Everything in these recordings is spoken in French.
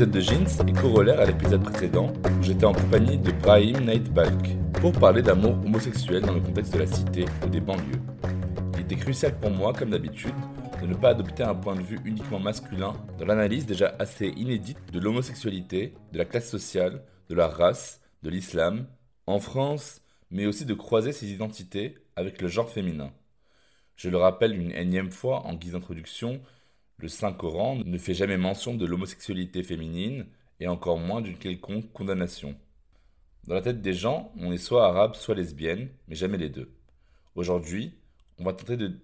Cet épisode de Jeans est corollaire à l'épisode précédent où j'étais en compagnie de Brahim Nightbalk pour parler d'amour homosexuel dans le contexte de la cité ou des banlieues. Il était crucial pour moi, comme d'habitude, de ne pas adopter un point de vue uniquement masculin dans l'analyse déjà assez inédite de l'homosexualité, de la classe sociale, de la race, de l'islam, en France, mais aussi de croiser ces identités avec le genre féminin. Je le rappelle une énième fois en guise d'introduction, le Saint-Coran ne fait jamais mention de l'homosexualité féminine et encore moins d'une quelconque condamnation. Dans la tête des gens, on est soit arabe, soit lesbienne, mais jamais les deux. Aujourd'hui, on va tenter de,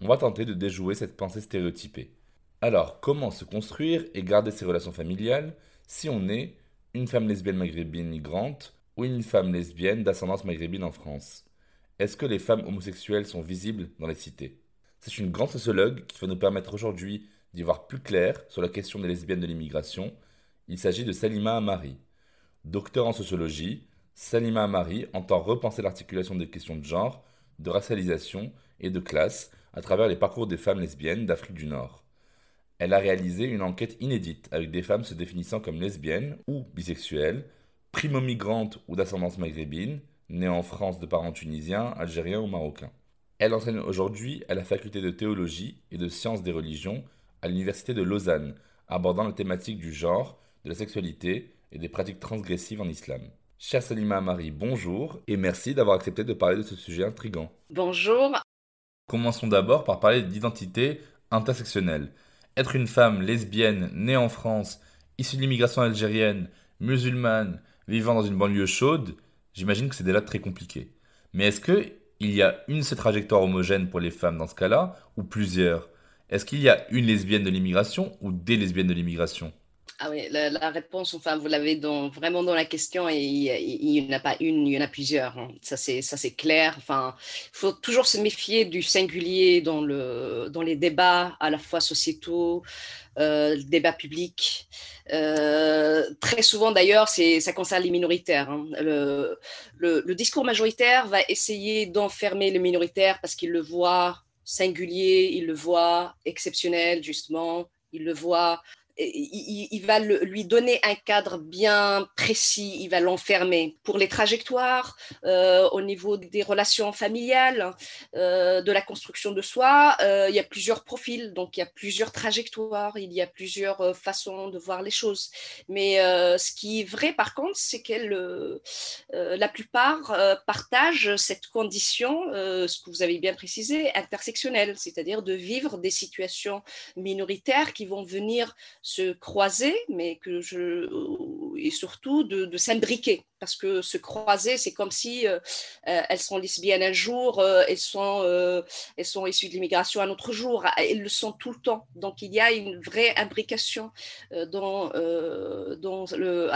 on va tenter de déjouer cette pensée stéréotypée. Alors, comment se construire et garder ses relations familiales si on est une femme lesbienne maghrébine migrante ou une femme lesbienne d'ascendance maghrébine en France? Est-ce que les femmes homosexuelles sont visibles dans les cités? C'est une grande sociologue qui va nous permettre aujourd'hui d'y voir plus clair sur la question des lesbiennes de l'immigration. Il s'agit de Salima Amari. Docteur en sociologie, Salima Amari entend repenser l'articulation des questions de genre, de racialisation et de classe à travers les parcours des femmes lesbiennes d'Afrique du Nord. Elle a réalisé une enquête inédite avec des femmes se définissant comme lesbiennes ou bisexuelles, primo-migrantes ou d'ascendance maghrébine, nées en France de parents tunisiens, algériens ou marocains. Elle enseigne aujourd'hui à la faculté de théologie et de sciences des religions à l'université de Lausanne, abordant la thématique du genre, de la sexualité et des pratiques transgressives en islam. Chère Salima Marie, bonjour et merci d'avoir accepté de parler de ce sujet intrigant. Bonjour. Commençons d'abord par parler d'identité intersectionnelle. Être une femme lesbienne née en France, issue de l'immigration algérienne, musulmane, vivant dans une banlieue chaude, j'imagine que c'est déjà très compliqué. Mais est-ce que il y a une seule trajectoire homogène pour les femmes dans ce cas-là, ou plusieurs? Est-ce qu'il y a une lesbienne de l'immigration ou des lesbiennes de l'immigration? Ah oui, la, réponse, enfin, vous l'avez vraiment dans la question, et il n'y en a pas une, il y en a plusieurs. Hein. Ça, c'est clair. Enfin, il faut toujours se méfier du singulier dans, le, dans les débats, à la fois sociétaux, euh, débat public. Euh, très souvent, d'ailleurs, ça concerne les minoritaires. Hein. Le, le, discours majoritaire va essayer d'enfermer les minoritaires parce qu'il le voit singulier, il le voit exceptionnel, justement, il le voit il, va lui donner un cadre bien précis, il va l'enfermer. Pour les trajectoires, euh, au niveau des relations familiales, euh, de la construction de soi, euh, il y a plusieurs profils, donc il y a plusieurs trajectoires, il y a plusieurs façons de voir les choses. Mais ce qui est vrai, par contre, c'est que la plupart partagent cette condition, ce que vous avez bien précisé, intersectionnelle, c'est-à-dire de vivre des situations minoritaires qui vont venir se croiser, mais que je et surtout de, s'imbriquer, parce que se croiser, c'est comme si euh, euh, elles sont lesbiennes un jour, euh, elles sont elles sont issues de l'immigration un autre jour, elles le sont tout le temps. Donc il y a une vraie imbrication à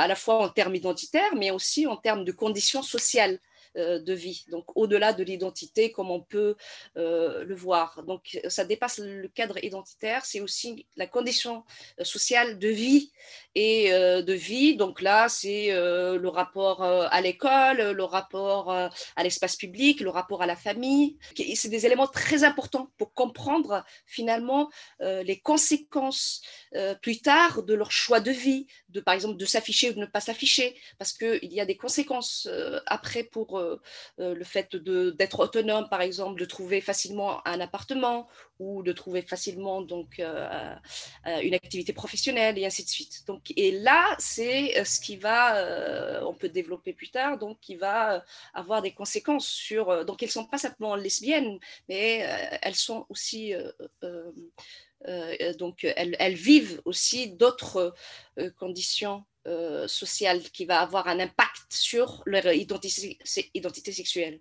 la fois en termes identitaires, mais aussi en termes de conditions sociales. Euh, de vie, donc au-delà de l'identité comme on peut euh, le voir. Donc ça dépasse le cadre identitaire, c'est aussi la condition euh, sociale de vie et de vie. Donc là, c'est le rapport à l'école, le rapport à l'espace public, le rapport à la famille. C'est des éléments très importants pour comprendre finalement les conséquences plus tard de leur choix de vie, de par exemple de s'afficher ou de ne pas s'afficher, parce qu'il y a des conséquences après pour le fait d'être autonome, par exemple, de trouver facilement un appartement ou de trouver facilement donc une activité professionnelle et ainsi de suite. Donc et là, c'est euh, ce qui va, euh, on peut développer plus tard, donc qui va euh, avoir des conséquences sur. donc, elles ne sont pas simplement lesbiennes, mais elles sont aussi. donc, elles, vivent aussi d'autres conditions sociales qui va avoir un impact sur leur identité, identité sexuelle.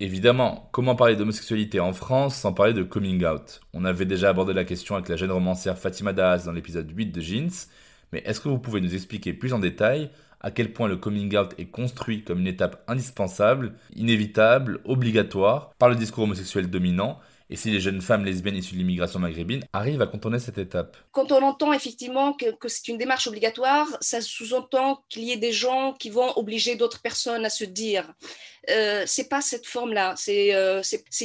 Évidemment, comment parler d'homosexualité en France sans parler de coming out? On avait déjà abordé la question avec la jeune romancière Fatima Daz dans l'épisode 8 de Jeans, mais est-ce que vous pouvez nous expliquer plus en détail à quel point le coming out est construit comme une étape indispensable, inévitable, obligatoire par le discours homosexuel dominant et si les jeunes femmes lesbiennes issues de l'immigration maghrébine arrivent à contourner cette étape Quand on entend effectivement que, c'est une démarche obligatoire, ça sous-entend qu'il y ait des gens qui vont obliger d'autres personnes à se dire. Euh, c'est pas cette forme-là, c'est euh,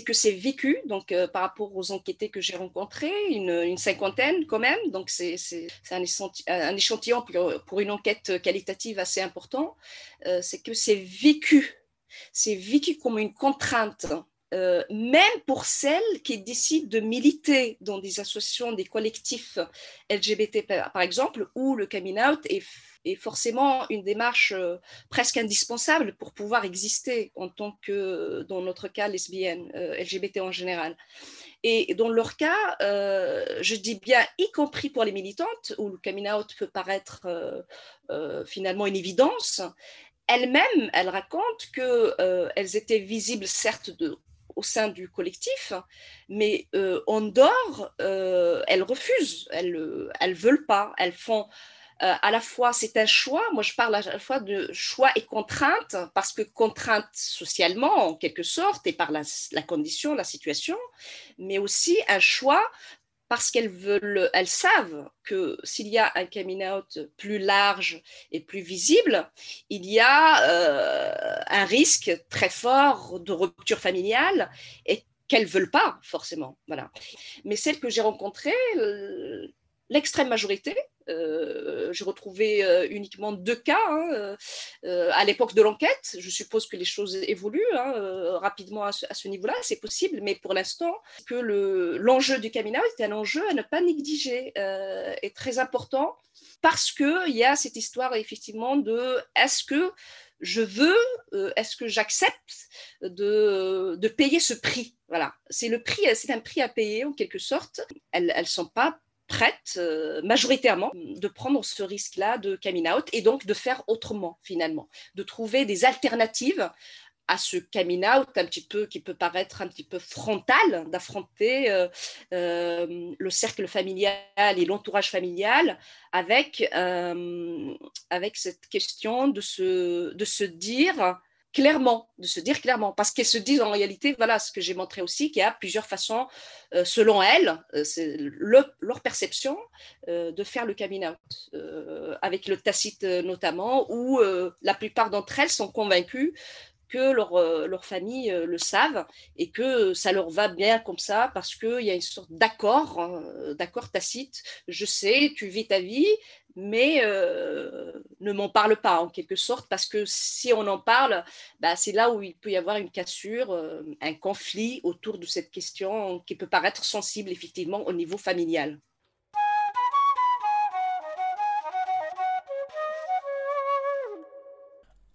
que c'est vécu, donc euh, par rapport aux enquêtés que j'ai rencontrés, une, cinquantaine quand même, donc c'est un, échantillon pour, pour, une enquête qualitative assez important, euh, c'est que c'est vécu, c'est vécu comme une contrainte euh, même pour celles qui décident de militer dans des associations, des collectifs LGBT par exemple, où le coming out est, forcément une démarche euh, presque indispensable pour pouvoir exister en tant que, dans notre cas, lesbienne, euh, LGBT en général. Et dans leur cas, je dis bien, y compris pour les militantes, où le coming out peut paraître finalement une évidence, elles-mêmes, elles racontent qu'elles étaient visibles, certes, de, au sein du collectif, mais euh, en dehors, euh, elles refusent, elles ne veulent pas, elles font euh, à la fois, c'est un choix, moi je parle à la fois de choix et contrainte, parce que contrainte socialement en quelque sorte, et par la condition, la situation, mais aussi un choix parce qu'elles veulent, elles savent que s'il y a un coming out plus large et plus visible, il y a euh, un risque très fort de rupture familiale et qu'elles veulent pas forcément. Voilà. Mais celles que j'ai rencontrées, l'extrême majorité, euh, j'ai retrouvé euh, uniquement deux cas hein, euh, à l'époque de l'enquête. Je suppose que les choses évoluent hein, rapidement à ce, niveau-là, c'est possible, mais pour l'instant, que l'enjeu du coming est un enjeu à ne pas négliger est très important parce qu'il y a cette histoire effectivement de est-ce que je veux, est-ce que j'accepte de, de, payer ce prix? Voilà, c'est le prix, c'est un prix à payer en quelque sorte. Elles ne sont pas prête euh, majoritairement de prendre ce risque-là de coming out et donc de faire autrement finalement, de trouver des alternatives à ce coming out un petit peu qui peut paraître un petit peu frontal, d'affronter euh, euh, le cercle familial et l'entourage familial avec, avec cette question de se, de se dire clairement, de se dire clairement, parce qu'elles se disent en réalité, voilà ce que j'ai montré aussi, qu'il y a plusieurs façons, euh, selon elles, euh, c'est leur perception euh, de faire le coming out, avec le tacite notamment, où la plupart d'entre elles sont convaincues que leur, leur famille le savent et que ça leur va bien comme ça parce qu'il y a une sorte d'accord, hein, d'accord tacite. Je sais, tu vis ta vie, mais euh, ne m'en parle pas en quelque sorte, parce que si on en parle, bah, c'est là où il peut y avoir une cassure, euh, un conflit autour de cette question qui peut paraître sensible effectivement au niveau familial.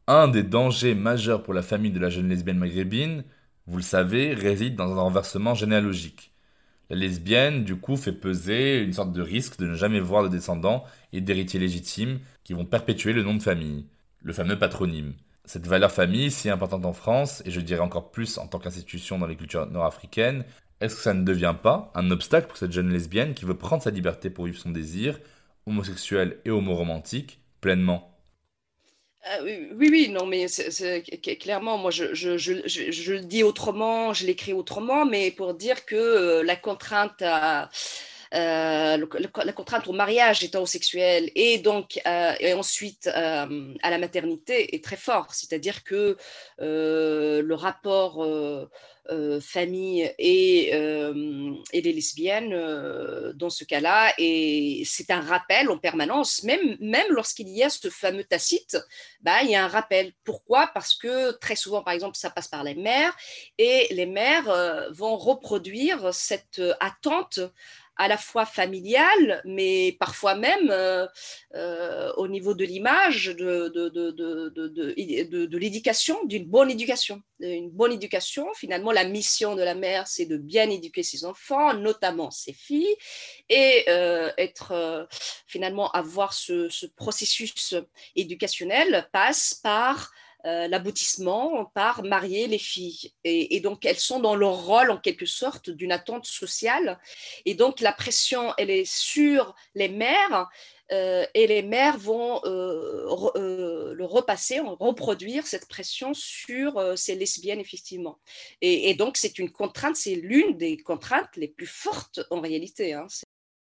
Un des dangers majeurs pour la famille de la jeune lesbienne maghrébine, vous le savez, réside dans un renversement généalogique. Lesbienne, du coup, fait peser une sorte de risque de ne jamais voir de descendants et d'héritiers légitimes qui vont perpétuer le nom de famille, le fameux patronyme. Cette valeur famille, si importante en France, et je dirais encore plus en tant qu'institution dans les cultures nord-africaines, est-ce que ça ne devient pas un obstacle pour cette jeune lesbienne qui veut prendre sa liberté pour vivre son désir, homosexuel et homo-romantique, pleinement? Ah oui, oui, non, mais clairement, moi, je, le dis autrement, je l'écris autrement, mais pour dire que la contrainte à, la contrainte au mariage hétérosexuel et donc et ensuite à la maternité est très fort. C'est-à-dire que le rapport euh, famille et, euh, et, les lesbiennes euh, dans ce cas-là. Et c'est un rappel en permanence, même, même lorsqu'il y a ce fameux tacite, bah, il y a un rappel. Pourquoi? Parce que très souvent, par exemple, ça passe par les mères et les mères vont reproduire cette attente à la fois familiale, mais parfois même euh, euh, au niveau de l'image, de, de, de, de l'éducation, d'une bonne éducation. Une bonne éducation, finalement, la mission de la mère, c'est de bien éduquer ses enfants, notamment ses filles, et euh, être, finalement, avoir ce, ce processus éducationnel passe par euh, l'aboutissement par marier les filles. Et, donc, elles sont dans leur rôle, en quelque sorte, d'une attente sociale. Et donc, la pression, elle est sur les mères. Euh, et les mères vont euh, le repasser, reproduire cette pression sur ces lesbiennes, effectivement. Et, donc, c'est une contrainte, c'est l'une des contraintes les plus fortes en réalité. Hein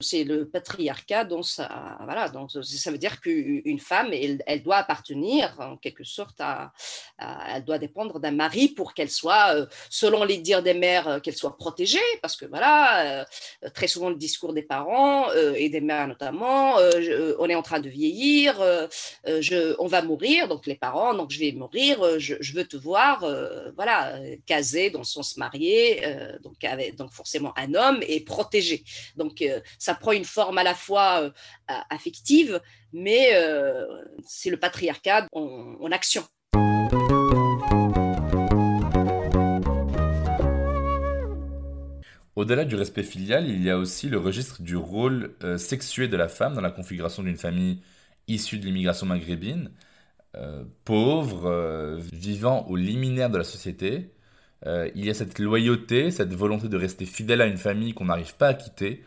c'est le patriarcat dont ça, voilà, donc ça veut dire qu'une femme, elle, doit appartenir en quelque sorte à, elle doit dépendre d'un mari pour qu'elle soit, euh, selon les dires des mères, euh, qu'elle soit protégée, parce que voilà, euh, très souvent le discours des parents et des mères notamment, on est en train de vieillir, on va mourir, donc les parents, donc je vais mourir, je, je veux te voir, voilà, casé dans le sens marié, donc avec, donc forcément un homme et protégé, donc ça ça prend une forme à la fois euh, affective, mais euh, c'est le patriarcat en, action. Au-delà du respect filial, il y a aussi le registre du rôle euh, sexué de la femme dans la configuration d'une famille issue de l'immigration maghrébine, pauvre, vivant au liminaire de la société. il y a cette loyauté, cette volonté de rester fidèle à une famille qu'on n'arrive pas à quitter,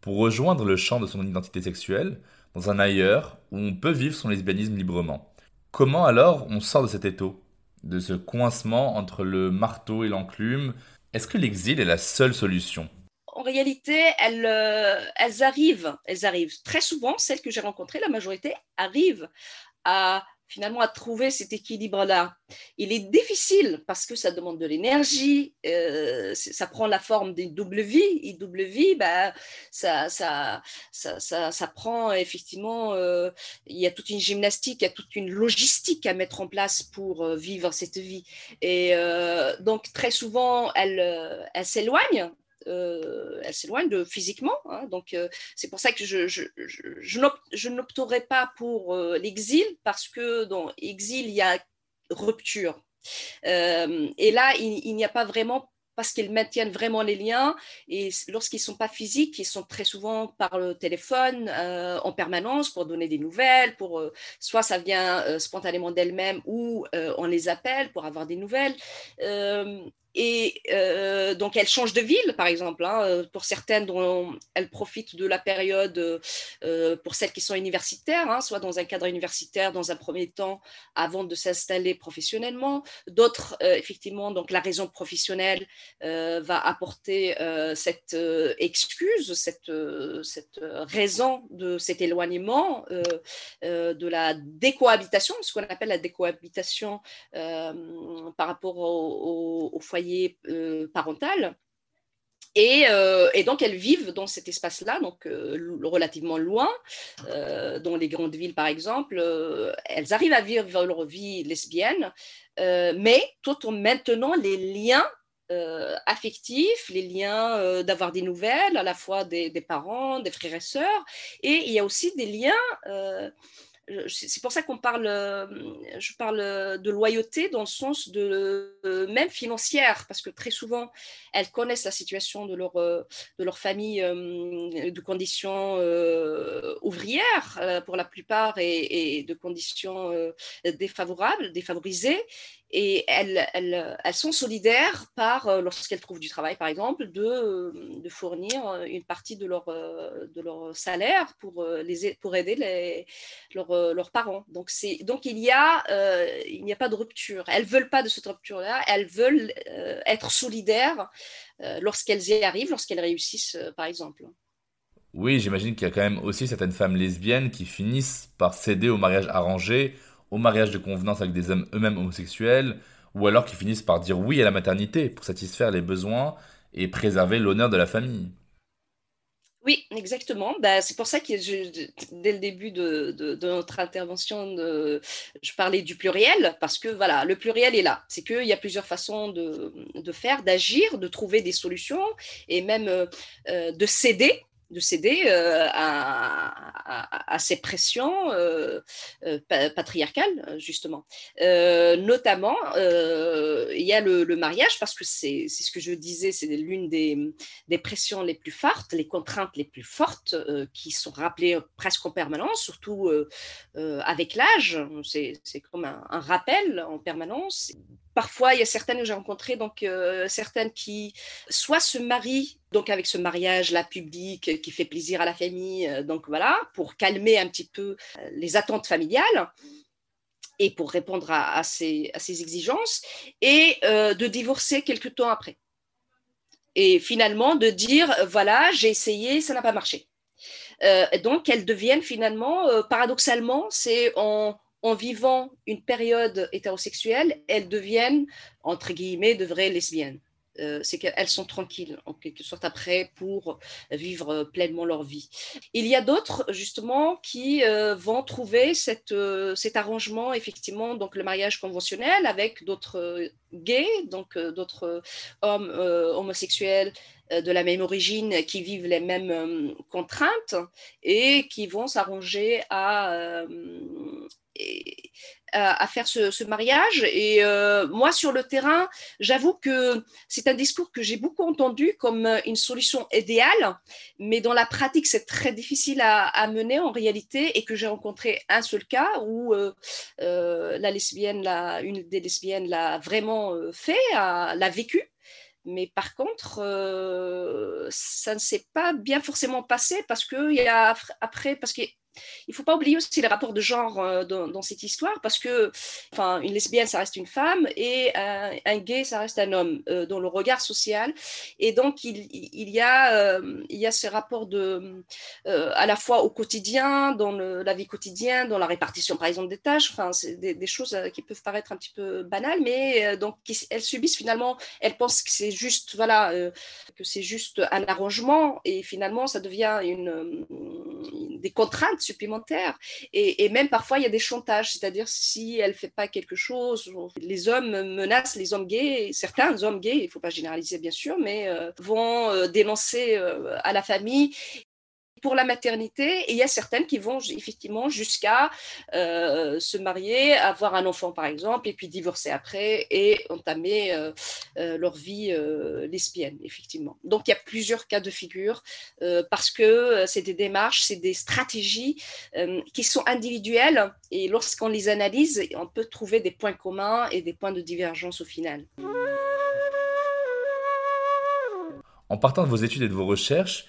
pour rejoindre le champ de son identité sexuelle dans un ailleurs où on peut vivre son lesbianisme librement. Comment alors on sort de cet étau, de ce coincement entre le marteau et l'enclume? Est-ce que l'exil est la seule solution? En réalité, elles, euh, elles, arrivent, elles arrivent. Très souvent, celles que j'ai rencontrées, la majorité arrivent à finalement à trouver cet équilibre-là. Il est difficile parce que ça demande de l'énergie, euh, ça prend la forme d'une double vie. Et double vie, ça, prend effectivement, euh, il y a toute une gymnastique, il y a toute une logistique à mettre en place pour euh, vivre cette vie. Et donc très souvent, elle, elle s'éloigne euh, elle s'éloigne de physiquement. Hein. donc, euh, c'est pour ça que je, je, je, n'opterai pas pour euh, l'exil parce que dans exil, il y a rupture. et là, il, n'y a pas vraiment parce qu'ils maintiennent vraiment les liens. Et lorsqu'ils ne sont pas physiques, ils sont très souvent par le téléphone en permanence pour donner des nouvelles. Pour, soit ça vient spontanément d'elle-même ou on les appelle pour avoir des nouvelles. Et euh, donc, elle change de ville, par exemple. Hein, euh, pour certaines, dont elle profite de la période, euh, pour celles qui sont universitaires, hein, soit dans un cadre universitaire dans un premier temps, avant de s'installer professionnellement. D'autres, effectivement, donc la raison professionnelle va apporter cette excuse, cette, raison de cet éloignement, de la décohabitation, ce qu'on appelle la décohabitation par rapport au, au foyer euh, parental. Euh, et, donc, elles vivent dans cet espace-là, donc euh, relativement loin, dans les grandes villes par exemple. elles arrivent à vivre leur vie lesbienne, mais tout en maintenant les liens affectifs, les liens d'avoir des nouvelles, à la fois des, des, parents, des frères et sœurs. Et il y a aussi des liens c'est pour ça qu'on parle, euh, je parle de loyauté dans le sens de euh, même financière, parce que très souvent, elles connaissent la situation de leur, euh, de leur famille de conditions ouvrières pour la plupart et de conditions défavorables, défavorisées et elles, sont solidaires par, euh, lorsqu'elles trouvent du travail par exemple, de, euh, fournir euh, une partie de leur, salaire pour, aider leurs, parents. Donc, il n'y a pas de rupture. Elles ne veulent pas de cette rupture-là, elles veulent être solidaires lorsqu'elles y arrivent, lorsqu'elles réussissent par exemple. Oui, j'imagine qu'il y a quand même aussi certaines femmes lesbiennes qui finissent par céder au mariage arrangé, au mariage de convenance avec des hommes eux-mêmes homosexuels, ou alors qui finissent par dire oui à la maternité pour satisfaire les besoins et préserver l'honneur de la famille. Oui, exactement. Bah, c'est pour ça que dès le début de, notre intervention, je parlais du pluriel, parce que voilà, le pluriel est là. C'est qu'il y a plusieurs façons de, faire, d'agir, de trouver des solutions et même euh, euh, de céder de céder euh, à, ces pressions euh, euh, patriarcales, justement. notamment, il y a le, mariage, parce que c'est ce que je disais, c'est l'une des, pressions les plus fortes, les contraintes les plus fortes qui sont rappelées presque en permanence, surtout avec l'âge. C'est comme un, rappel en permanence parfois, il y a certaines que j'ai rencontrées, donc euh, certaines qui soit se marient, donc avec ce mariage là public qui fait plaisir à la famille, euh, donc voilà, pour calmer un petit peu euh, les attentes familiales et pour répondre à, ces, exigences, et de divorcer quelque temps après. Et finalement, de dire, voilà, j'ai essayé, ça n'a pas marché. donc, elles deviennent finalement, paradoxalement, c'est en en vivant une période hétérosexuelle, elles deviennent, entre guillemets, de vraies lesbiennes. Euh, c'est qu'elles sont tranquilles, en quelque sorte, après, pour vivre pleinement leur vie. Il y a d'autres, justement, qui euh, vont trouver euh, cet arrangement, effectivement, donc le mariage conventionnel avec d'autres gays, donc d'autres hommes homosexuels de la même origine qui vivent les mêmes contraintes et qui vont s'arranger à à, faire ce, mariage. Et euh, moi, sur le terrain, j'avoue que c'est un discours que j'ai beaucoup entendu comme une solution idéale, mais dans la pratique, c'est très difficile à, mener en réalité et que j'ai rencontré un seul cas où euh, euh, la lesbienne, la, une des lesbiennes l'a vraiment fait, l'a vécu. Mais par contre, ça ne s'est pas bien forcément passé parce que y a après, parce que il ne faut pas oublier aussi les rapports de genre euh, dans, cette histoire, parce que enfin, une lesbienne, ça reste une femme, et un, gay, ça reste un homme, euh, dans le regard social. Et donc, il, y, a, euh, il ces rapports de, à la fois au quotidien, dans la vie quotidienne, dans la répartition, par exemple, des tâches, enfin, c'est des, choses qui peuvent paraître un petit peu banales, mais donc, elles subissent finalement, elles pensent que c'est juste, voilà, que c'est juste un arrangement, et finalement, ça devient une, des contraintes supplémentaires. Et, même parfois, il y a des chantages, c'est-à-dire si elle ne fait pas quelque chose, les hommes menacent les hommes gays, certains hommes gays, il ne faut pas généraliser bien sûr, mais euh, vont euh, dénoncer euh, à la famille pour la maternité. Il y a certaines qui vont effectivement jusqu'à euh, se marier, avoir un enfant par exemple, et puis divorcer après et entamer euh, euh, leur vie lesbienne, effectivement. Donc il y a plusieurs cas de figure parce que c'est des démarches, c'est des stratégies qui sont individuelles et lorsqu'on les analyse, on peut trouver des points communs et des points de divergence au final. En partant de vos études et de vos recherches,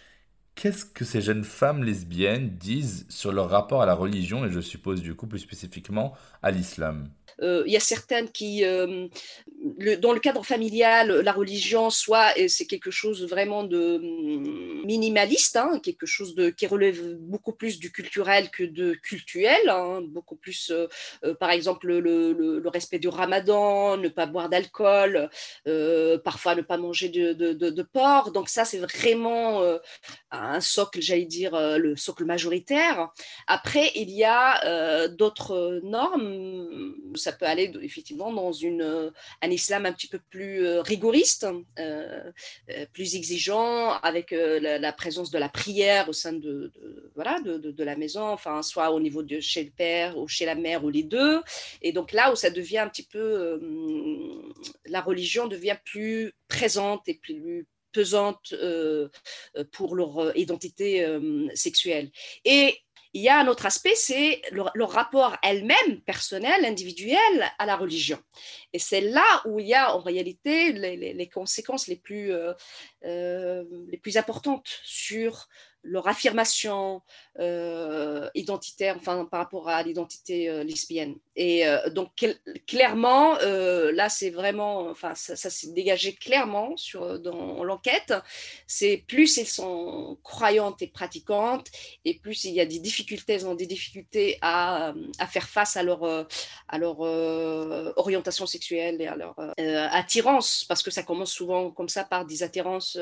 Qu'est-ce que ces jeunes femmes lesbiennes disent sur leur rapport à la religion et je suppose du coup plus spécifiquement à l'islam? Il y a certaines qui, euh, dans le cadre familial, la religion, soit c'est quelque chose vraiment de mm, minimaliste, hein, quelque chose de, qui relève beaucoup plus du culturel que de cultuel, hein, beaucoup plus, euh, par exemple, le, respect du ramadan, ne pas boire d'alcool, parfois ne pas manger de, de, porc. Donc ça, c'est vraiment un socle, j'allais dire, le socle majoritaire. Après, il y a d'autres normes. Ça ça peut aller effectivement dans une, euh, un islam un petit peu plus euh, rigoriste, euh, plus exigeant, avec la, présence de la prière au sein de, voilà, de, la maison, enfin, soit au niveau de chez le père ou chez la mère ou les deux. Et donc là où ça devient un petit peu, la religion devient plus présente et plus pesante pour leur identité sexuelle. Et il y a un autre aspect, c'est leur, rapport elle-même, personnel, individuel, à la religion. Et c'est là où il y a en réalité les, conséquences les plus, euh, euh, les plus importantes sur leur affirmation euh, identitaire, enfin par rapport à l'identité lesbienne. Et euh, donc, clairement, euh, là, c'est vraiment, enfin, ça, s'est dégagé clairement sur, dans l'enquête. C'est plus elles sont croyantes et pratiquantes, et plus il y a des difficultés, elles ont des difficultés à, à faire face à leur, à leur orientation sexuelle et à leur attirance, parce que ça commence souvent comme ça par des attirances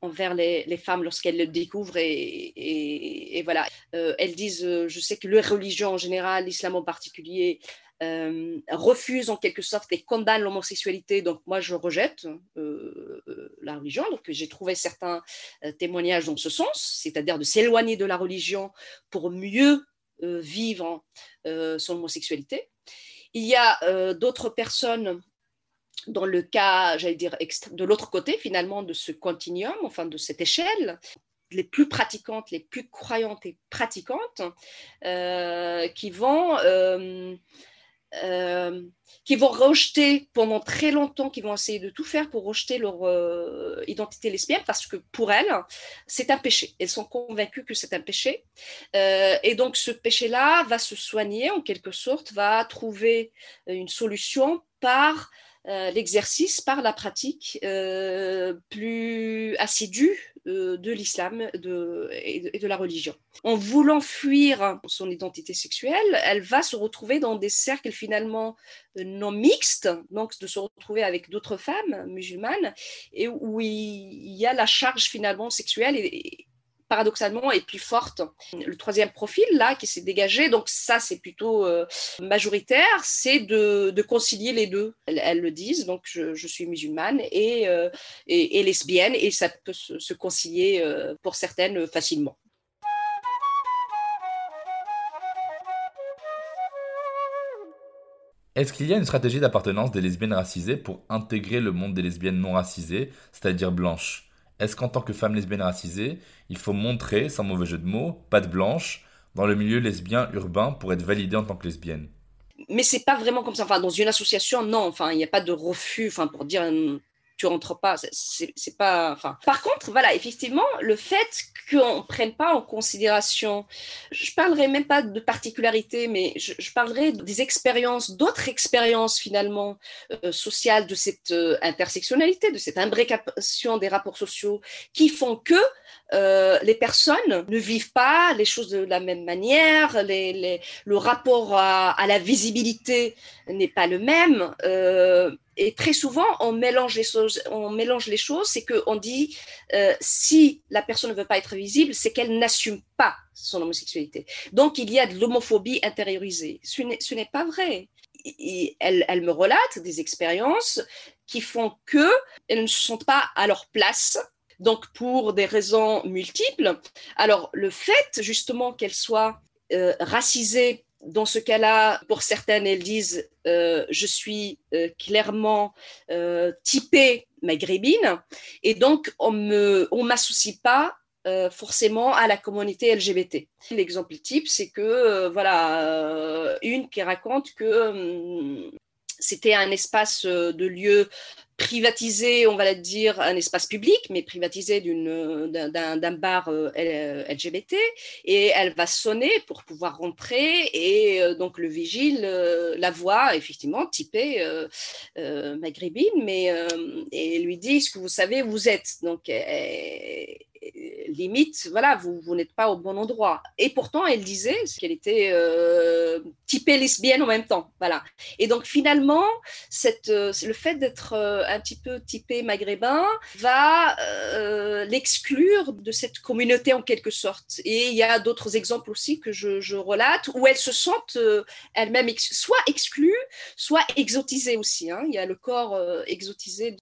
envers les, les femmes lorsqu'elles le découvrent. Et, et, voilà, elles disent, je sais que les religions en général, l'islam en particulier, euh, refuse en quelque sorte et condamne l'homosexualité. Donc moi, je rejette euh, euh, la religion. Donc j'ai trouvé certains témoignages dans ce sens, c'est-à-dire de s'éloigner de la religion pour mieux vivre son homosexualité. Il y a d'autres personnes dans le cas, j'allais dire, de l'autre côté finalement de ce continuum, enfin de cette échelle, les plus pratiquantes, les plus croyantes et pratiquantes, qui vont euh, qui vont rejeter pendant très longtemps, qui vont essayer de tout faire pour rejeter leur euh, identité lesbienne parce que pour elles, c'est un péché. Elles sont convaincues que c'est un péché. Euh, et donc ce péché-là va se soigner en quelque sorte, va trouver une solution par l'exercice, par la pratique plus assidue euh, de l'islam et, de, la religion. En voulant fuir son identité sexuelle, elle va se retrouver dans des cercles finalement euh, non mixtes, donc de se retrouver avec d'autres femmes musulmanes, et où il y a la charge finalement sexuelle et, paradoxalement est plus forte. Le troisième profil, là, qui s'est dégagé, donc ça, c'est plutôt euh, majoritaire, c'est de, concilier les deux. Elles, le disent, donc je, suis musulmane euh, et, lesbienne, et ça peut se, concilier euh, pour certaines facilement. Est-ce qu'il y a une stratégie d'appartenance des lesbiennes racisées pour intégrer le monde des lesbiennes non racisées, c'est-à-dire blanches? Est-ce qu'en tant que femme lesbienne racisée, il faut montrer, sans mauvais jeu de mots, patte blanche, dans le milieu lesbien urbain pour être validée en tant que lesbienne? Mais c'est pas vraiment comme ça. Dans une association, non. Enfin, il n'y a pas de refus. Enfin, pour dire tu pas. C'est pas. Enfin. Par contre, voilà, effectivement, le fait qu'on ne prenne pas en considération, je parlerai même pas de particularité, mais je, parlerai des expériences, d'autres expériences finalement euh, sociales de cette euh, intersectionnalité, de cette imbrication des rapports sociaux, qui font que euh, les personnes ne vivent pas les choses de la même manière, le rapport à, la visibilité n'est pas le même. Et très souvent, on mélange les choses. On mélange les choses, c'est qu'on dit euh, si la personne ne veut pas être visible, c'est qu'elle n'assume pas son homosexualité. Donc, il y a de l'homophobie intériorisée. Ce n'est pas vrai. elle, elle, me relate des expériences qui font qu'elles ne se sentent pas à leur place donc pour des raisons multiples. Alors le fait justement qu'elle soit euh, racisée, dans ce cas-là, pour certaines, elles disent euh, je suis euh, clairement typée maghrébine et donc on ne m'associe pas forcément à la communauté LGBT. L'exemple type, c'est que voilà une qui raconte que c'était un espace de lieu privatisé, on va dire, un espace public, mais privatisé d'un bar euh, LGBT, et elle va sonner pour pouvoir rentrer, et euh, donc le vigile euh, la voit, effectivement, typée maghrébine, mais et lui dit, ce que vous savez, vous êtes. Donc, limite, voilà, vous, vous n'êtes pas au bon endroit. Et pourtant, elle disait qu'elle était euh, typée lesbienne en même temps. Voilà. Et donc, finalement, cette, euh, le fait d'être euh, un petit peu typé maghrébin va l'exclure de cette communauté en quelque sorte. Et il y a d'autres exemples aussi que je, relate où elles se sentent elles-mêmes soit exclues, soit exotisées aussi. Hein. Il y a le corps exotisé.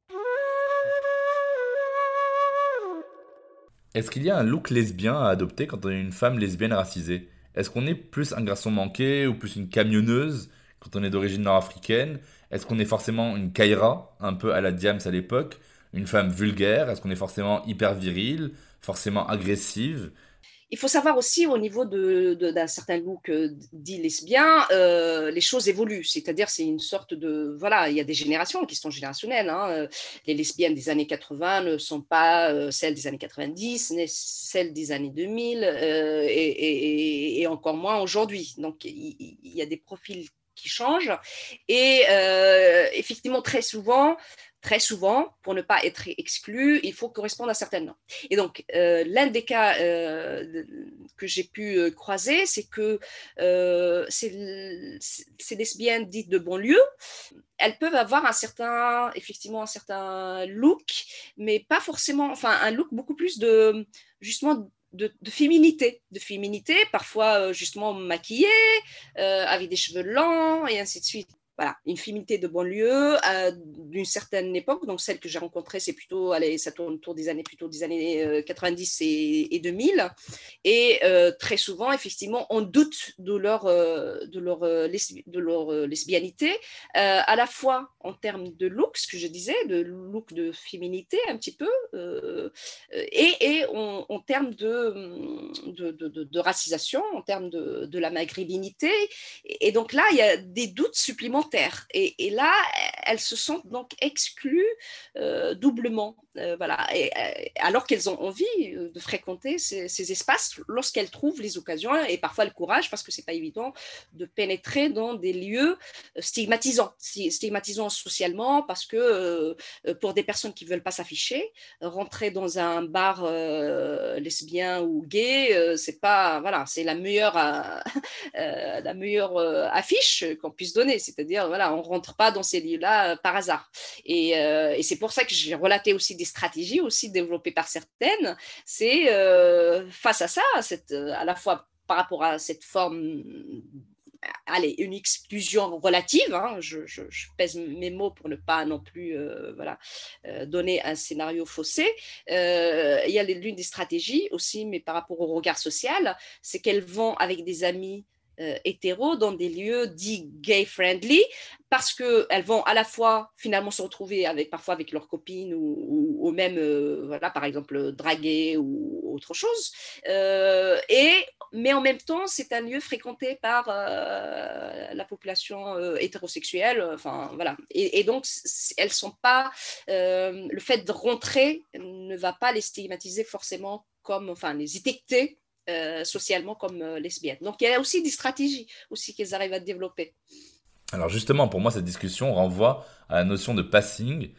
Est-ce qu'il y a un look lesbien à adopter quand on est une femme lesbienne racisée? Est-ce qu'on est plus un garçon manqué ou plus une camionneuse quand on est d'origine nord-africaine? Est-ce qu'on est forcément une Kaira, un peu à la Diams à l'époque? Une femme vulgaire? Est-ce qu'on est forcément hyper viril Forcément agressive? Il faut savoir aussi au niveau d'un certain look euh, dit lesbien, euh, les choses évoluent. C'est-à-dire, c'est une sorte de. Voilà, il y a des générations qui sont générationnelles. Hein. Euh, les lesbiennes des années 80 ne sont pas celles des années 90, celles des années 2000, et, et, encore moins aujourd'hui. Donc, il, y a des profils qui change. Et effectivement, très souvent, très souvent, pour ne pas être exclu, il faut correspondre à certaines normes. Et donc, euh, l'un des cas euh, que j'ai pu euh, croiser, c'est que ces lesbiennes dites de banlieue, elles peuvent avoir un certain, effectivement, un certain look, mais pas forcément, enfin, un look beaucoup plus de, justement, de, féminité, de féminité, parfois justement maquillée, avec des cheveux longs et ainsi de suite une féminité de banlieue euh, d'une certaine époque. Donc, celle que j'ai rencontrée, c'est plutôt, allez, ça tourne autour des années, plutôt des années 90 euh, et, 2000. Et euh, très souvent, effectivement, on doute de leur, de leur, de leur lesbianité, à la fois en termes de look, ce que je disais, de look de féminité un petit peu, et, et en, termes de de, de, racisation, en termes de, de la maghrébinité. Et, et donc là, il y a des doutes supplémentaires et, là, elles se sentent donc exclues euh, doublement. Euh, voilà. Euh, alors qu'elles ont envie de fréquenter ces, espaces lorsqu'elles trouvent les occasions et parfois le courage, parce que c'est pas évident de pénétrer dans des lieux stigmatisants, stigmatisants socialement, parce que pour des personnes qui veulent pas s'afficher, rentrer dans un bar lesbien ou gay, c'est pas voilà, c'est la meilleure la meilleure affiche qu'on puisse donner, c'est-à-dire voilà, on rentre pas dans ces lieux-là euh, par hasard. Euh, et, c'est pour ça que j'ai relaté aussi des stratégies aussi développées par certaines. C'est euh, face à ça, cette, à la fois par rapport à cette forme allez, une exclusion relative, hein, je, pèse mes mots pour ne pas non plus voilà, donner un scénario faussé. il y a l'une des stratégies aussi, mais par rapport au regard social, c'est qu'elles vont avec des amis euh, hétéros dans des lieux dits gay friendly parce qu'elles vont à la fois finalement se retrouver avec parfois avec leurs copines ou, même euh, voilà par exemple draguer ou autre chose euh, et mais en même temps c'est un lieu fréquenté par la population hétérosexuelle enfin voilà. Et, et donc elles sont pas le fait de rentrer ne va pas les stigmatiser forcément comme enfin les étiqueter euh, socialement comme euh, lesbiennes. Donc il y a aussi des stratégies aussi qu'elles arrivent à développer. Alors justement, pour moi, cette discussion renvoie à la notion de passing.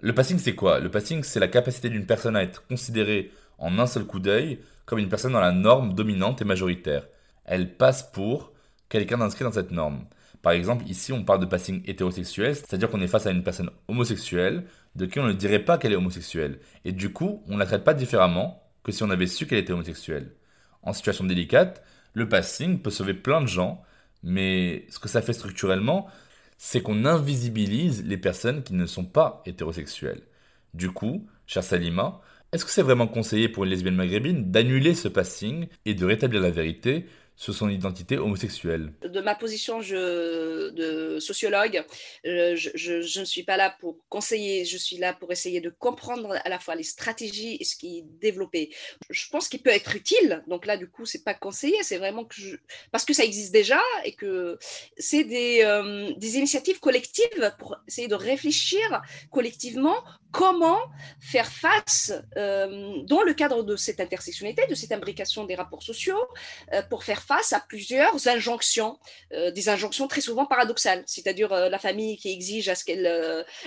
Le passing, c'est quoi? Le passing, c'est la capacité d'une personne à être considérée en un seul coup d'œil comme une personne dans la norme dominante et majoritaire. Elle passe pour quelqu'un d'inscrit dans cette norme. Par exemple, ici, on parle de passing hétérosexuel, c'est-à-dire qu'on est face à une personne homosexuelle de qui on ne dirait pas qu'elle est homosexuelle. Et du coup, on ne la traite pas différemment que si on avait su qu'elle était homosexuelle en situation délicate, le passing peut sauver plein de gens, mais ce que ça fait structurellement, c'est qu'on invisibilise les personnes qui ne sont pas hétérosexuelles. Du coup, cher Salima, est-ce que c'est vraiment conseillé pour une lesbienne maghrébine d'annuler ce passing et de rétablir la vérité sur son identité homosexuelle. De ma position de sociologue, euh, je, ne suis pas là pour conseiller, je suis là pour essayer de comprendre à la fois les stratégies et ce qui est développé. Je pense qu'il peut être utile, donc là du coup c'est pas conseiller, c'est vraiment que parce que ça existe déjà et que c'est des, euh, des initiatives collectives pour essayer de réfléchir collectivement comment faire face, euh, dans le cadre de cette intersectionnalité, de cette imbrication des rapports sociaux, pour faire face à plusieurs injonctions, euh, des injonctions très souvent paradoxales, c'est-à-dire la famille qui exige à ce qu'elle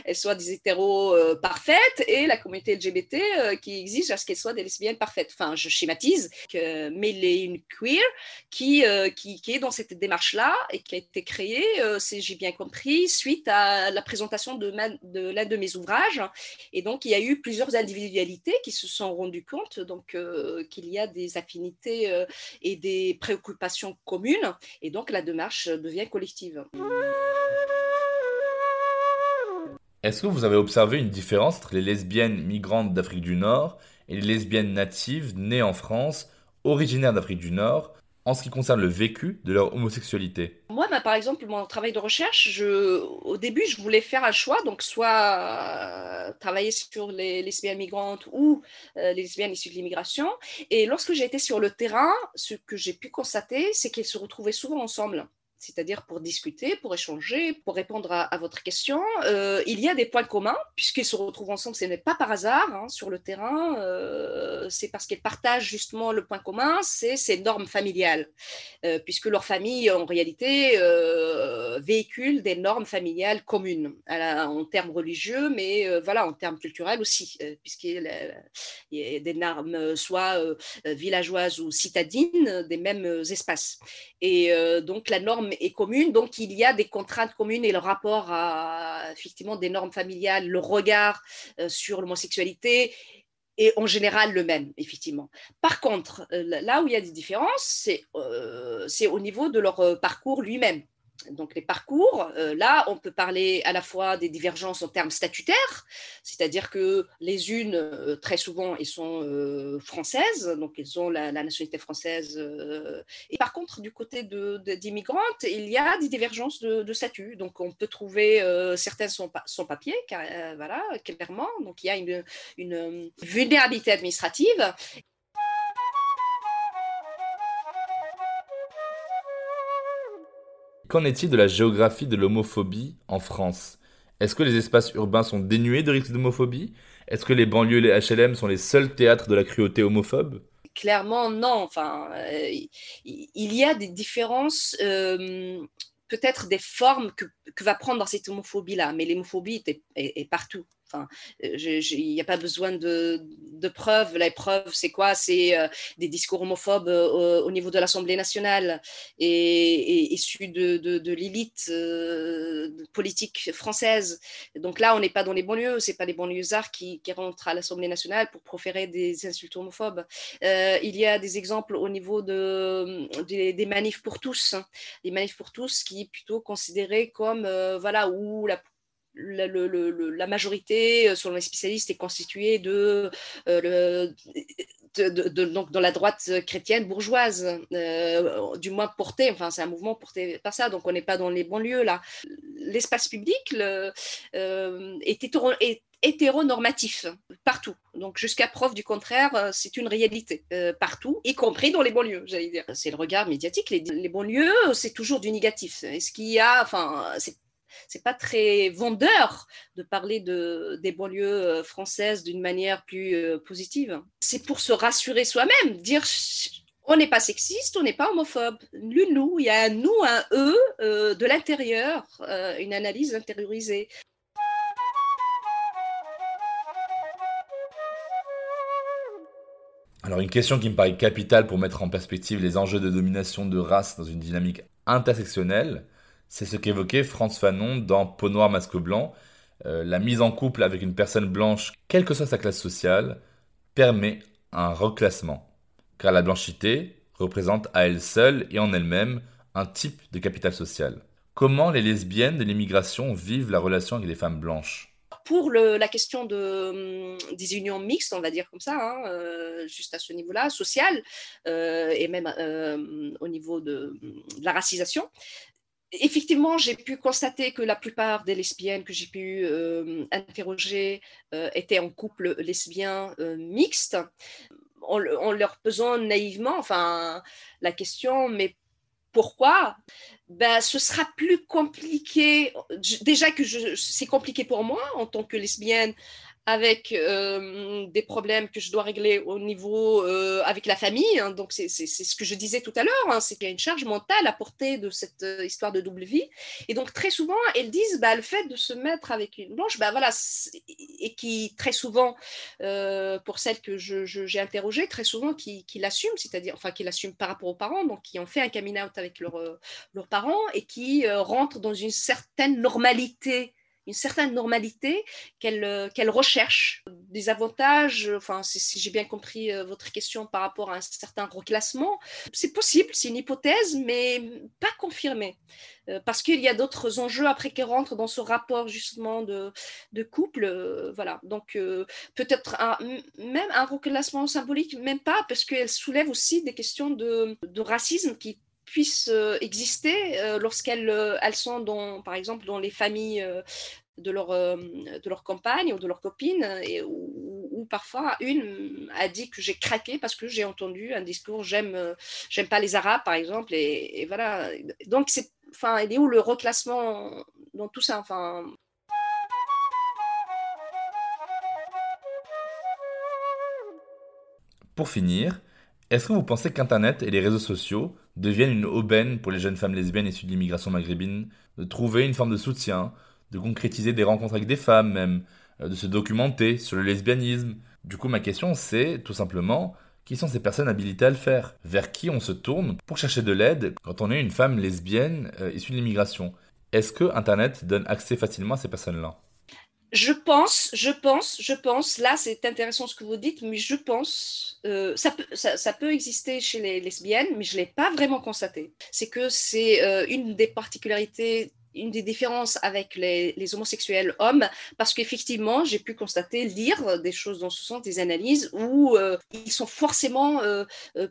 elle soit des hétéros parfaites et la communauté LGBT qui exige à ce qu'elle soit des lesbiennes parfaites. Enfin, je schématise, mais il est une queer qui, qui, qui, est dans cette démarche-là et qui a été créée, si j'ai bien compris, suite à la présentation de, de l'un de mes ouvrages et donc, il y a eu plusieurs individualités qui se sont rendues compte donc euh, qu'il y a des affinités euh, et des préoccupations communes. Et donc, la démarche devient collective. Est-ce que vous avez observé une différence entre les lesbiennes migrantes d'Afrique du Nord et les lesbiennes natives nées en France, originaires d'Afrique du Nord, en ce qui concerne le vécu de leur homosexualité Moi, bah, par exemple, mon travail de recherche, au début, je voulais faire un choix, donc soit euh, travailler sur les lesbiennes migrantes ou euh, les lesbiennes issues de l'immigration. Et lorsque j'ai été sur le terrain, ce que j'ai pu constater, c'est qu'elles se retrouvaient souvent ensemble. C'est-à-dire pour discuter, pour échanger, pour répondre à, votre question. Euh, il y a des points communs, puisqu'ils se retrouvent ensemble, ce n'est pas par hasard hein, sur le terrain, euh, c'est parce qu'ils partagent justement le point commun, c'est ces normes familiales, euh, puisque leur famille, en réalité, véhicule des normes familiales communes, en termes religieux, mais voilà, en termes culturels aussi, puisqu'il y a des normes soit villageoises ou citadines des mêmes espaces. Et donc la norme est commune, donc il y a des contraintes communes et le rapport à effectivement des normes familiales, le regard euh, sur l'homosexualité est en général le même, effectivement. Par contre, euh, là où il y a des différences, c'est euh, au niveau de leur parcours lui-même donc les parcours, euh, là, on peut parler à la fois des divergences en termes statutaires, c'est-à-dire que les unes, euh, très souvent, elles sont euh, françaises, donc elles ont la, nationalité française. et par contre, du côté d'immigrantes, de, il y a des divergences de, statut. Donc on peut trouver, certaines sont, sans papier, voilà, clairement. Donc il y a une vulnérabilité administrative. Qu'en est-il de la géographie de l'homophobie en France? Est-ce que les espaces urbains sont dénués de risques d'homophobie? Est-ce que les banlieues et les HLM sont les seuls théâtres de la cruauté homophobe? Clairement, non. Enfin, euh, il y a des différences, euh, peut-être des formes que, va prendre cette homophobie-là, mais l'homophobie est, partout. Enfin, euh, il n'y a pas besoin de, preuves. La preuve, c'est quoi? C'est euh, des discours homophobes euh, au, niveau de l'Assemblée nationale et, issus de, de, l'élite politique française. Donc là, on n'est pas dans les banlieues. C'est pas les banlieusards qui, qui rentrent à l'Assemblée nationale pour proférer des insultes homophobes. il y a des exemples au niveau de, des, manifs pour tous, hein. les manifs pour tous qui est plutôt considérés comme voilà où la la, majorité, euh, selon les spécialistes, est constituée de, euh, de, donc dans la droite chrétienne bourgeoise, euh, du moins portée, enfin c'est un mouvement porté par ça, donc on n'est pas dans les banlieues là. L'espace public le, est, hétéronormatif partout. Donc jusqu'à preuve du contraire, c'est une réalité partout, y compris dans les banlieues, j'allais dire. C'est le regard médiatique. Les, banlieues, c'est toujours du négatif. Est-ce qu'il y a, enfin, c'est pas très vendeur de parler de, des banlieues euh, françaises d'une manière plus euh, positive. C'est pour se rassurer soi-même, dire on n'est pas sexiste, on n'est pas homophobe. L'une nous, il y a un nous, un eux euh, de l'intérieur, une analyse intériorisée. Alors une question qui me paraît capitale pour mettre en perspective les enjeux de domination de race dans une dynamique intersectionnelle, c'est ce qu'évoquait Franz Fanon dans Peau noire, masque blanc. Euh, la mise en couple avec une personne blanche, quelle que soit sa classe sociale, permet un reclassement. Car la blanchité représente à elle seule et en elle-même un type de capital social. Comment les lesbiennes de l'immigration vivent la relation avec les femmes blanches? Pour la question de, hum, des unions mixtes, on va dire comme ça, hein, euh, juste à ce niveau-là, social, euh, et même au niveau de, la racisation, effectivement, j'ai pu constater que la plupart des lesbiennes que j'ai pu euh, interroger euh, étaient en couple lesbien euh, mixte, en, leur posant naïvement enfin, la question, mais pourquoi ben, ce sera plus compliqué. Déjà que c'est compliqué pour moi en tant que lesbienne avec euh, des problèmes que je dois régler au niveau euh, avec la famille. Hein. donc, c'est ce que je disais tout à l'heure, hein, c'est qu'il y a une charge mentale à porter de cette euh, histoire de double vie. Et donc, très souvent, elles disent bah, le fait de se mettre avec une blanche, bah, et qui, très souvent, pour celles que j'ai interrogées, très souvent, qui, qui l'assument, c'est-à-dire, enfin, qui l'assument par rapport aux parents, donc qui ont fait un coming out avec leurs parents et qui rentrent dans une certaine normalité une certaine normalité qu'elle euh, recherche, des avantages, enfin si, j'ai bien compris euh, votre question par rapport à un certain reclassement, c'est possible, c'est une hypothèse, mais pas confirmée, euh, parce qu'il y a d'autres enjeux après qui rentrent dans ce rapport justement de, de couple, voilà. Donc peut-être même un reclassement symbolique, même pas, parce qu'elle soulève aussi des questions de, de racisme qui puissent euh, exister euh, lorsqu'elles euh, elles sont, dans, par exemple, dans les familles de leur, de leur compagne ou de leur copine, et où, parfois une a dit que j'ai craqué parce que j'ai entendu un discours j'aime j'aime pas les Arabes, par exemple, et, voilà. Donc, c'est enfin, il est où le reclassement dans tout ça enfin, Pour finir, est-ce que vous pensez qu'Internet et les réseaux sociaux deviennent une aubaine pour les jeunes femmes lesbiennes issues de l'immigration maghrébine de trouver une forme de soutien, de concrétiser des rencontres avec des femmes même, euh, de se documenter sur le lesbianisme? Du coup, ma question c'est tout simplement, qui sont ces personnes habilitées à le faire? Vers qui on se tourne pour chercher de l'aide quand on est une femme lesbienne euh, issue de l'immigration? Est-ce que Internet donne accès facilement à ces personnes-là? Je pense, je pense, je pense, là c'est intéressant ce que vous dites, mais je pense, euh, ça, peut, exister chez les lesbiennes, mais je ne l'ai pas vraiment constaté. C'est que c'est euh, une des particularités une des différences avec les, homosexuels hommes, parce qu'effectivement, j'ai pu constater, lire des choses dans ce sens, des analyses où euh, ils sont forcément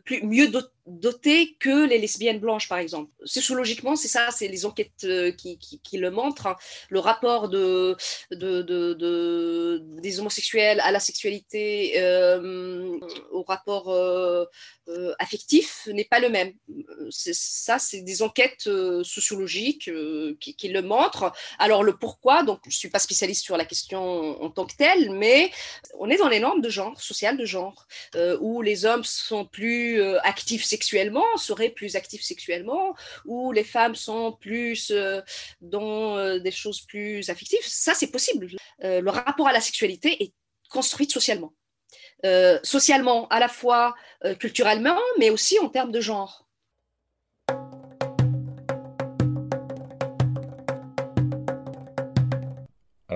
plus, mieux dotés que les lesbiennes blanches, par exemple. Sociologiquement, c'est ça, c'est les enquêtes euh, qui, qui, le montrent. Hein. Le rapport de, de, de, des homosexuels à la sexualité, euh, au rapport euh, affectif, n'est pas le même. Ça, c'est des enquêtes sociologiques qui, qui, le montrent. Alors, le pourquoi, donc je ne suis pas spécialiste sur la question en tant que telle, mais on est dans les normes de genre, sociales de genre, où les hommes sont plus actifs sexuellement, seraient plus actifs sexuellement, ou les femmes sont plus euh, dans euh, des choses plus affectives. Ça, c'est possible. Euh, le rapport à la sexualité est construit socialement. socialement, à la fois culturellement, mais aussi en termes de genre.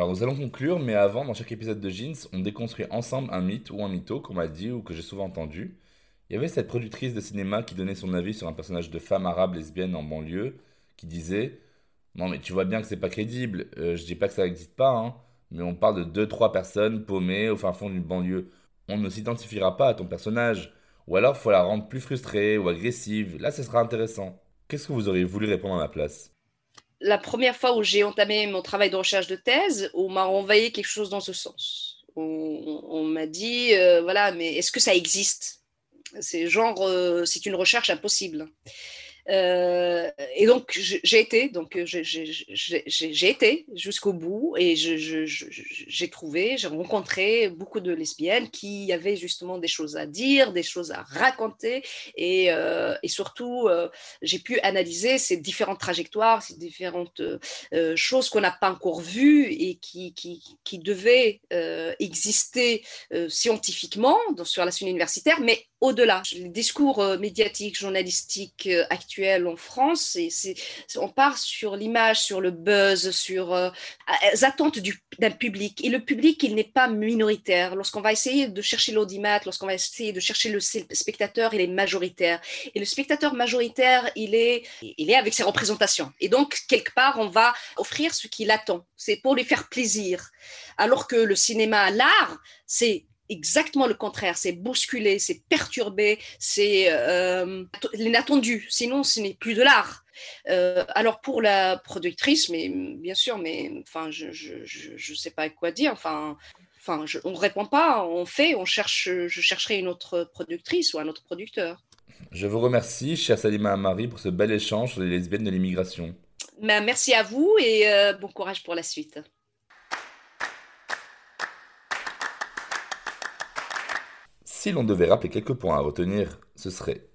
Nous allons conclure, mais avant, dans chaque épisode de Jeans, on déconstruit ensemble un mythe ou un mytho qu'on m'a dit ou que j'ai souvent entendu. Il y avait cette productrice de cinéma qui donnait son avis sur un personnage de femme arabe lesbienne en banlieue, qui disait Non, mais tu vois bien que c'est pas crédible, euh, je dis pas que ça n'existe pas, hein, mais on parle de 2-3 personnes paumées au fin fond d'une banlieue. On ne s'identifiera pas à ton personnage. Ou alors, faut la rendre plus frustrée ou agressive. Là, ce sera intéressant. Qu'est-ce que vous auriez voulu répondre à ma place? La première fois où j'ai entamé mon travail de recherche de thèse, on m'a envoyé quelque chose dans ce sens. On, m'a dit, euh, voilà, mais est-ce que ça existe? C'est genre, euh, c'est une recherche impossible. Euh, et donc j'ai été, donc euh, j'ai été jusqu'au bout et j'ai trouvé, j'ai rencontré beaucoup de lesbiennes qui avaient justement des choses à dire, des choses à raconter et, euh, surtout j'ai pu analyser ces différentes trajectoires, ces différentes choses qu'on n'a pas encore vues et qui, qui, devaient exister scientifiquement sur la scène universitaire, mais au-delà. Les discours médiatiques, journalistiques actuels en France. On part sur l'image, sur le buzz, sur euh, les attentes d'un public. Et le public, il n'est pas minoritaire. Lorsqu'on va essayer de chercher l'audimat, lorsqu'on va essayer de chercher le spectateur, il est majoritaire. Et le spectateur majoritaire, il est, il est avec ses représentations. Et donc, quelque part, on va offrir ce qu'il attend. C'est pour lui faire plaisir. Alors que le cinéma, l'art, c'est exactement le contraire. C'est bousculé, c'est perturbé, c'est euh, l'inattendu. Sinon, ce n'est plus de l'art. Euh, alors pour la productrice, mais bien sûr, mais enfin, je je, sais pas quoi dire. Enfin, enfin, on répond pas, on fait, on cherche. Je chercherai une autre productrice ou un autre producteur. Je vous remercie, chère Salima Amari, pour ce bel échange sur les lesbiennes de l'immigration. Ben, merci à vous et euh, bon courage pour la suite. Si l'on devait rappeler quelques points à retenir, ce serait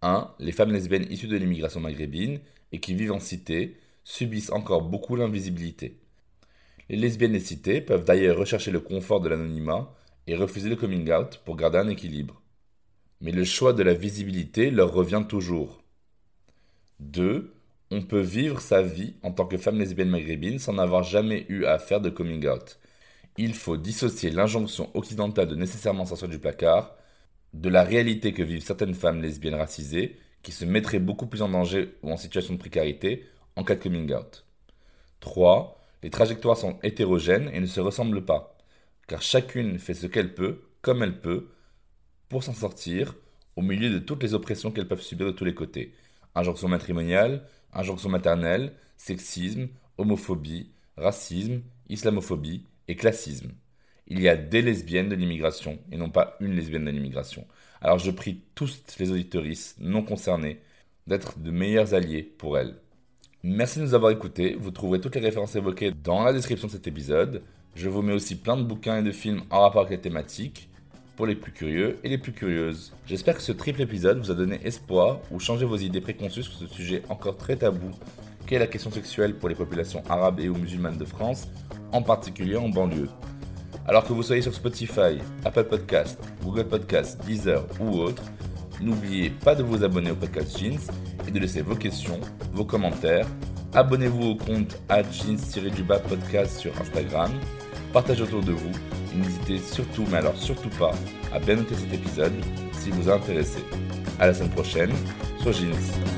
1. Les femmes lesbiennes issues de l'immigration maghrébine et qui vivent en cité subissent encore beaucoup l'invisibilité. Les lesbiennes des cités peuvent d'ailleurs rechercher le confort de l'anonymat et refuser le coming out pour garder un équilibre. Mais le choix de la visibilité leur revient toujours. 2. On peut vivre sa vie en tant que femme lesbienne maghrébine sans n'avoir jamais eu à faire de coming out il faut dissocier l'injonction occidentale de nécessairement sortir du placard de la réalité que vivent certaines femmes lesbiennes racisées qui se mettraient beaucoup plus en danger ou en situation de précarité en cas de coming out. 3. Les trajectoires sont hétérogènes et ne se ressemblent pas, car chacune fait ce qu'elle peut, comme elle peut, pour s'en sortir, au milieu de toutes les oppressions qu'elles peuvent subir de tous les côtés. Injonction matrimoniale, injonction maternelle, sexisme, homophobie, racisme, islamophobie, et classisme. Il y a des lesbiennes de l'immigration et non pas une lesbienne de l'immigration. Alors je prie tous les auditoristes non concernés d'être de meilleurs alliés pour elles. Merci de nous avoir écoutés. Vous trouverez toutes les références évoquées dans la description de cet épisode. Je vous mets aussi plein de bouquins et de films en rapport avec les thématiques pour les plus curieux et les plus curieuses. J'espère que ce triple épisode vous a donné espoir ou changé vos idées préconçues sur ce sujet encore très tabou qu'est la question sexuelle pour les populations arabes et ou musulmanes de France, en particulier en banlieue. Alors que vous soyez sur Spotify, Apple Podcast, Google Podcast, Deezer ou autre, n'oubliez pas de vous abonner au podcast Jeans et de laisser vos questions, vos commentaires. Abonnez-vous au compte jeans podcast sur Instagram. Partagez autour de vous. Et n'hésitez surtout, mais alors surtout pas, à bien noter cet épisode si vous a intéressé. À la semaine prochaine sur Jeans.